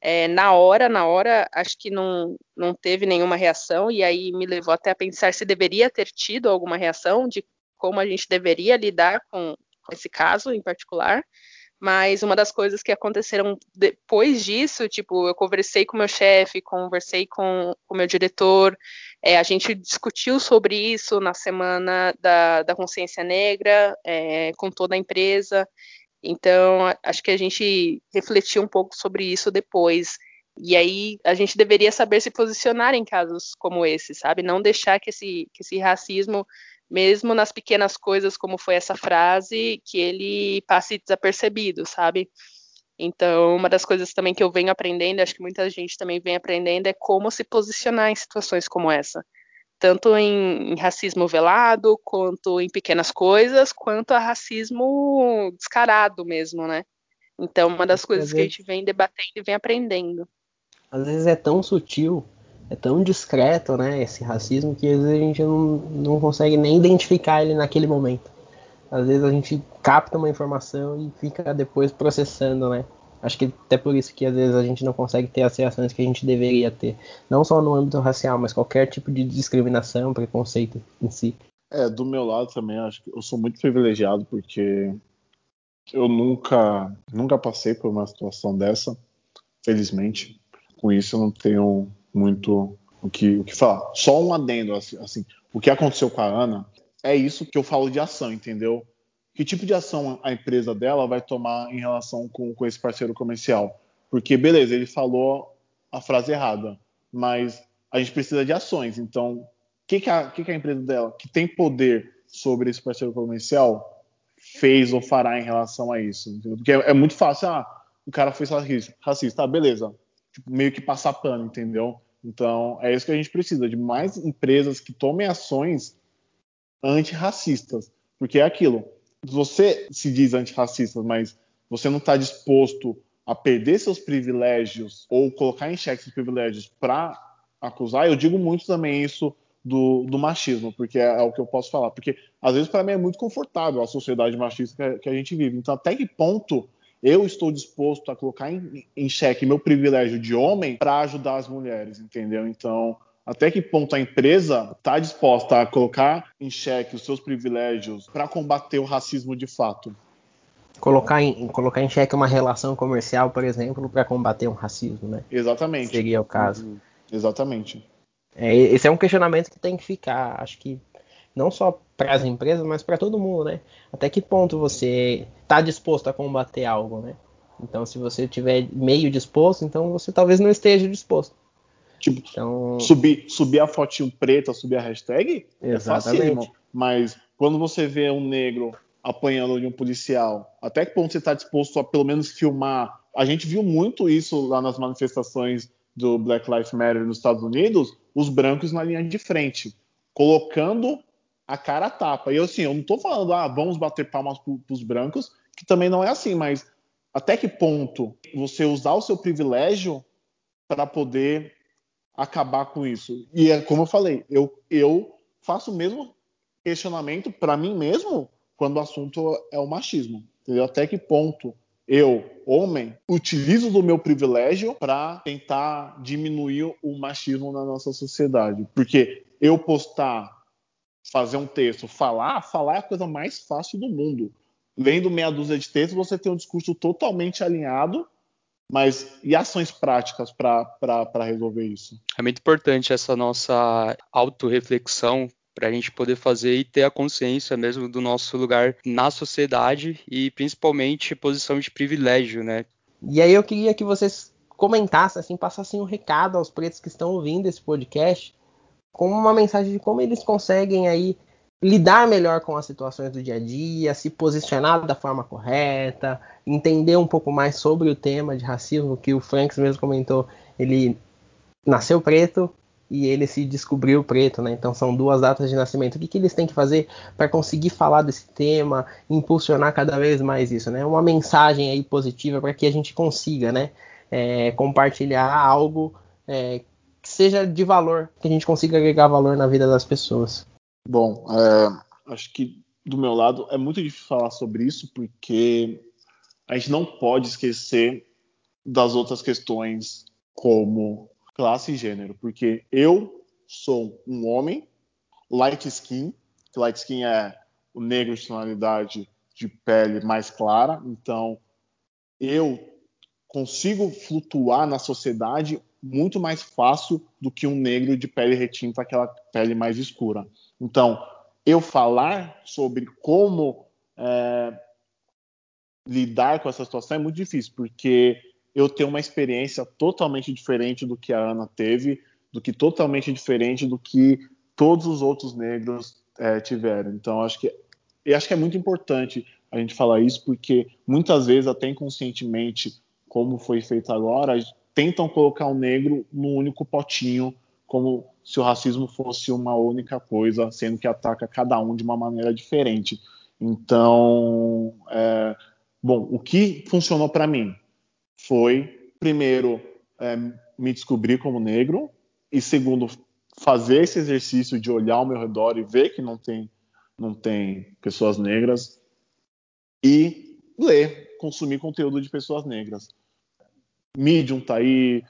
é, na hora, na hora, acho que não, não teve nenhuma reação, e aí me levou até a pensar se deveria ter tido alguma reação, de como a gente deveria lidar com, com esse caso em particular. Mas uma das coisas que aconteceram depois disso, tipo, eu conversei com meu chefe, conversei com o meu diretor, é, a gente discutiu sobre isso na semana da, da consciência negra, é, com toda a empresa. Então, acho que a gente refletiu um pouco sobre isso depois. E aí a gente deveria saber se posicionar em casos como esse, sabe? Não deixar que esse, que esse racismo mesmo nas pequenas coisas, como foi essa frase, que ele passe desapercebido, sabe? Então, uma das coisas também que eu venho aprendendo, acho que muita gente também vem aprendendo, é como se posicionar em situações como essa. Tanto em, em racismo velado, quanto em pequenas coisas, quanto a racismo descarado mesmo, né? Então, uma das coisas que a gente vem debatendo e vem aprendendo. Às vezes é tão sutil é tão discreto, né, esse racismo, que às vezes a gente não, não consegue nem identificar ele naquele momento. às vezes a gente capta uma informação e fica depois processando, né? Acho que até por isso que às vezes a gente não consegue ter as reações que a gente deveria ter, não só no âmbito racial, mas qualquer tipo de discriminação, preconceito em si. É, do meu lado também, acho que eu sou muito privilegiado porque eu nunca, nunca passei por uma situação dessa, felizmente. Com isso eu não tenho muito o que, o que falar. Só um adendo, assim, assim, o que aconteceu com a Ana é isso que eu falo de ação, entendeu? Que tipo de ação a empresa dela vai tomar em relação com, com esse parceiro comercial? Porque, beleza, ele falou a frase errada, mas a gente precisa de ações. Então, que, que, a, que, que a empresa dela, que tem poder sobre esse parceiro comercial, fez ou fará em relação a isso? Entendeu? Porque é, é, muito fácil, ah, o cara foi racista, ah, beleza, tipo, meio que passar pano, entendeu? Então, é isso que a gente precisa, de mais empresas que tomem ações antirracistas. Porque é aquilo, você se diz antirracista, mas você não está disposto a perder seus privilégios ou colocar em xeque seus privilégios para acusar, eu digo muito também isso do, do machismo, porque é, é, o que eu posso falar. Porque às vezes para mim é muito confortável a sociedade machista que, que, a gente vive. Então, até que ponto eu estou disposto a colocar em, em xeque meu privilégio de homem para ajudar as mulheres, entendeu? Então, até que ponto a empresa está disposta a colocar em xeque os seus privilégios para combater o racismo de fato? Colocar em, colocar em xeque uma relação comercial, por exemplo, para combater um racismo, né? Exatamente. Seria o caso. Uhum. Exatamente. É, esse é um questionamento que tem que ficar, acho que não só para as empresas, mas para todo mundo, né? Até que ponto você está disposto a combater algo, né? Então, se você tiver meio disposto, então você talvez não esteja disposto. Tipo, então... subir, subir a fotinho preta, subir a hashtag, é Exatamente. é fácil, mas quando você vê um negro apanhando de um policial, até que ponto você está disposto a pelo menos filmar? A gente viu muito isso lá nas manifestações do Black Lives Matter nos Estados Unidos, os brancos na linha de frente, colocando a cara tapa. E eu, assim, eu não estou falando, ah, vamos bater palmas para os brancos, que também não é assim, mas até que ponto você usar o seu privilégio para poder acabar com isso? E é como eu falei, eu, eu faço o mesmo questionamento para mim mesmo quando o assunto é o machismo. Entendeu? Até que ponto eu, homem, utilizo do meu privilégio para tentar diminuir o machismo na nossa sociedade. Porque eu postar, fazer um texto, falar, falar é a coisa mais fácil do mundo. Lendo meia dúzia de textos, você tem um discurso totalmente alinhado, mas e ações práticas para resolver isso? É muito importante essa nossa autorreflexão para a gente poder fazer e ter a consciência mesmo do nosso lugar na sociedade e principalmente posição de privilégio, né? E aí eu queria que vocês comentassem, assim, passassem um recado aos pretos que estão ouvindo esse podcast, como uma mensagem de como eles conseguem aí lidar melhor com as situações do dia a dia, se posicionar da forma correta, entender um pouco mais sobre o tema de racismo que o Franks mesmo comentou. Ele nasceu preto, e ele se descobriu preto, né? Então são duas datas de nascimento. O que, que eles têm que fazer para conseguir falar desse tema, impulsionar cada vez mais isso, né? Uma mensagem aí positiva para que a gente consiga, né? É, compartilhar algo é, que seja de valor, que a gente consiga agregar valor na vida das pessoas. Bom, é, acho que do meu lado é muito difícil falar sobre isso porque a gente não pode esquecer das outras questões como classe e gênero, porque eu sou um homem light skin, que light skin é o negro de tonalidade de pele mais clara, então eu consigo flutuar na sociedade muito mais fácil do que um negro de pele retinta, aquela pele mais escura. Então, eu falar sobre como é, lidar com essa situação é muito difícil, porque eu tenho uma experiência totalmente diferente do que a Ana teve, do que totalmente diferente do que todos os outros negros é, tiveram. Então, acho que eu acho que é muito importante a gente falar isso, porque muitas vezes, até inconscientemente, como foi feito agora, tentam colocar o negro num único potinho, como se o racismo fosse uma única coisa, sendo que ataca cada um de uma maneira diferente. Então, é, bom, o que funcionou para mim? foi, primeiro, é, me descobrir como negro, e segundo, fazer esse exercício de olhar ao meu redor e ver que não tem, não tem pessoas negras. e ler, consumir conteúdo de pessoas negras. Medium tá aí,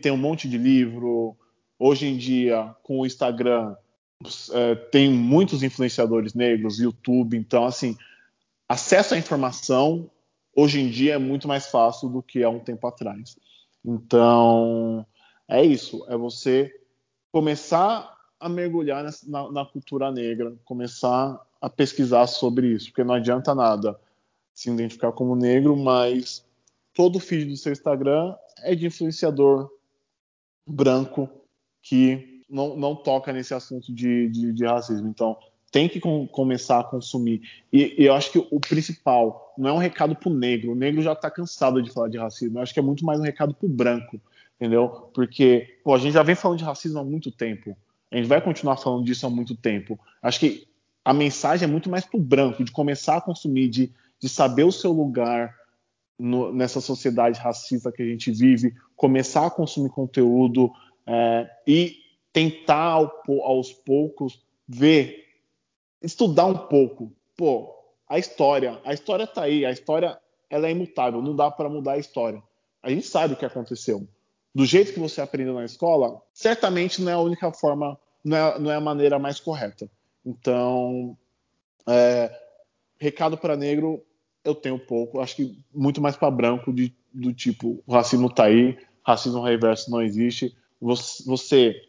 tem um monte de livro. Hoje em dia, com o Instagram, é, tem muitos influenciadores negros, YouTube, então assim, acesso à informação hoje em dia é muito mais fácil do que há um tempo atrás. Então, é isso, é você começar a mergulhar na, na, cultura negra, começar a pesquisar sobre isso, porque não adianta nada se identificar como negro, mas todo o feed do seu Instagram é de influenciador branco que não, não toca nesse assunto de, de, de racismo. Então, tem que com, começar a consumir. E, e, eu acho que o principal não é um recado para o negro. O negro já está cansado de falar de racismo. Eu acho que é muito mais um recado para o branco, entendeu? Porque pô, a gente já vem falando de racismo há muito tempo. A gente vai continuar falando disso há muito tempo. Acho que a mensagem é muito mais para o branco, de começar a consumir, de, de saber o seu lugar no, nessa sociedade racista que a gente vive, começar a consumir conteúdo é, e tentar ao, aos poucos ver estudar um pouco. Pô, a história, a história tá aí, a história ela é imutável, não dá para mudar a história. A gente sabe o que aconteceu. Do jeito que você aprendeu na escola, certamente não é a única forma, não é, não é a maneira mais correta. Então, é, recado para negro, eu tenho pouco. Acho que muito mais para branco, de, do tipo, o racismo tá aí, racismo reverso não existe. Você, você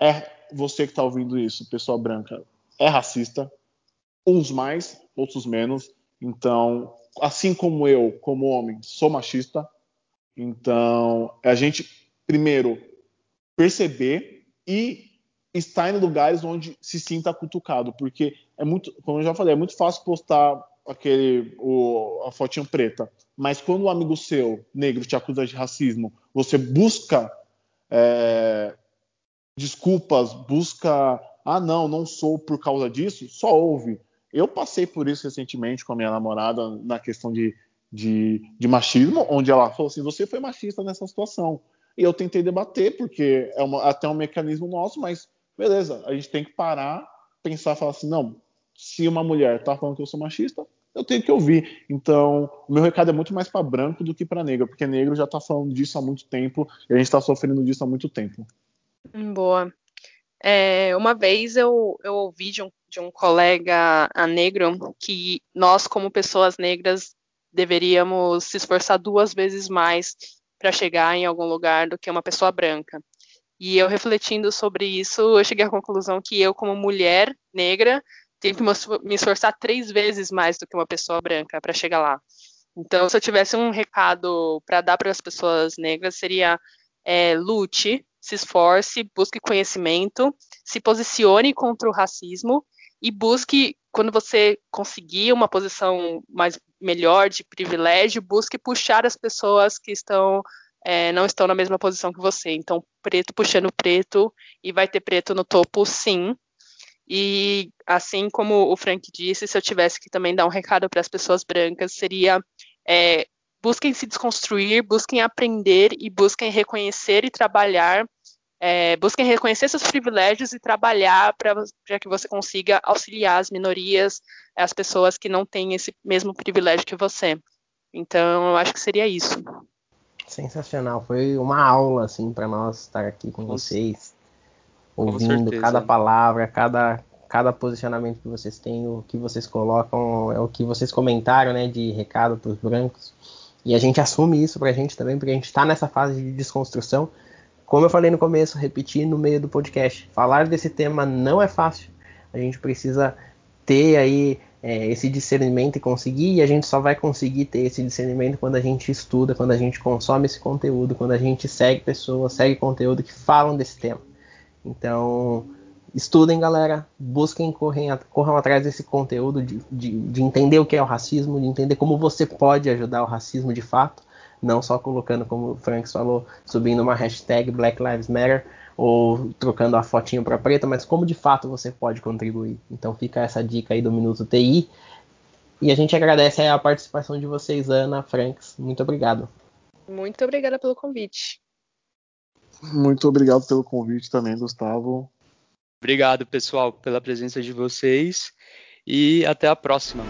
é você que está ouvindo isso, pessoa branca, é racista, uns mais, outros menos. Então, assim como eu, como homem, sou machista. Então, a gente primeiro perceber e estar em lugares onde se sinta cutucado, porque é muito, como eu já falei, é muito fácil postar aquele o, a fotinha preta, mas quando um amigo seu negro te acusa de racismo, você busca é, desculpas, busca ah, não, não sou por causa disso, só ouve. Eu passei por isso recentemente com a minha namorada na questão de, de, de machismo, onde ela falou assim: você foi machista nessa situação. E eu tentei debater, porque é uma, até um mecanismo nosso, mas beleza, a gente tem que parar, pensar, falar assim: não, se uma mulher está falando que eu sou machista, eu tenho que ouvir. Então, o meu recado é muito mais para branco do que para negro, porque negro já está falando disso há muito tempo e a gente está sofrendo disso há muito tempo. Boa. É, uma vez eu, eu ouvi de um, de um colega negro que nós, como pessoas negras, deveríamos se esforçar duas vezes mais para chegar em algum lugar do que uma pessoa branca. E eu refletindo sobre isso, eu cheguei à conclusão que eu, como mulher negra, tenho que me esforçar três vezes mais do que uma pessoa branca para chegar lá. Então, se eu tivesse um recado para dar para as pessoas negras, seria é, lute, se esforce, busque conhecimento, se posicione contra o racismo e busque, quando você conseguir uma posição mais melhor de privilégio, busque puxar as pessoas que estão é, não estão na mesma posição que você. Então, preto puxando preto e vai ter preto no topo, sim. E assim como o Frank disse, se eu tivesse que também dar um recado para as pessoas brancas, seria é, busquem se desconstruir, busquem aprender e busquem reconhecer e trabalhar, é, busquem reconhecer seus privilégios e trabalhar para que você consiga auxiliar as minorias, as pessoas que não têm esse mesmo privilégio que você. Então, eu acho que seria isso. Sensacional, foi uma aula assim para nós estar aqui com, com vocês, ouvindo cada palavra, cada cada posicionamento que vocês têm, o que vocês colocam, é o que vocês comentaram, né, de recado para os brancos. E a gente assume isso pra gente também, porque a gente está nessa fase de desconstrução. Como eu falei no começo, repetir no meio do podcast, falar desse tema não é fácil. A gente precisa ter aí é, esse discernimento e conseguir, e a gente só vai conseguir ter esse discernimento quando a gente estuda, quando a gente consome esse conteúdo, quando a gente segue pessoas, segue conteúdo que falam desse tema. Então, Estudem, galera. Busquem, correm, corram atrás desse conteúdo, de, de, de, entender o que é o racismo, de entender como você pode ajudar o racismo de fato. Não só colocando, como o Franks falou, subindo uma hashtag Black Lives Matter ou trocando a fotinho para preta, mas como de fato você pode contribuir. Então fica essa dica aí do Minuto TI. E a gente agradece a participação de vocês, Ana, Franks. Muito obrigado. Muito obrigada pelo convite. Muito obrigado pelo convite também, Gustavo. Obrigado, pessoal, pela presença de vocês e até a próxima.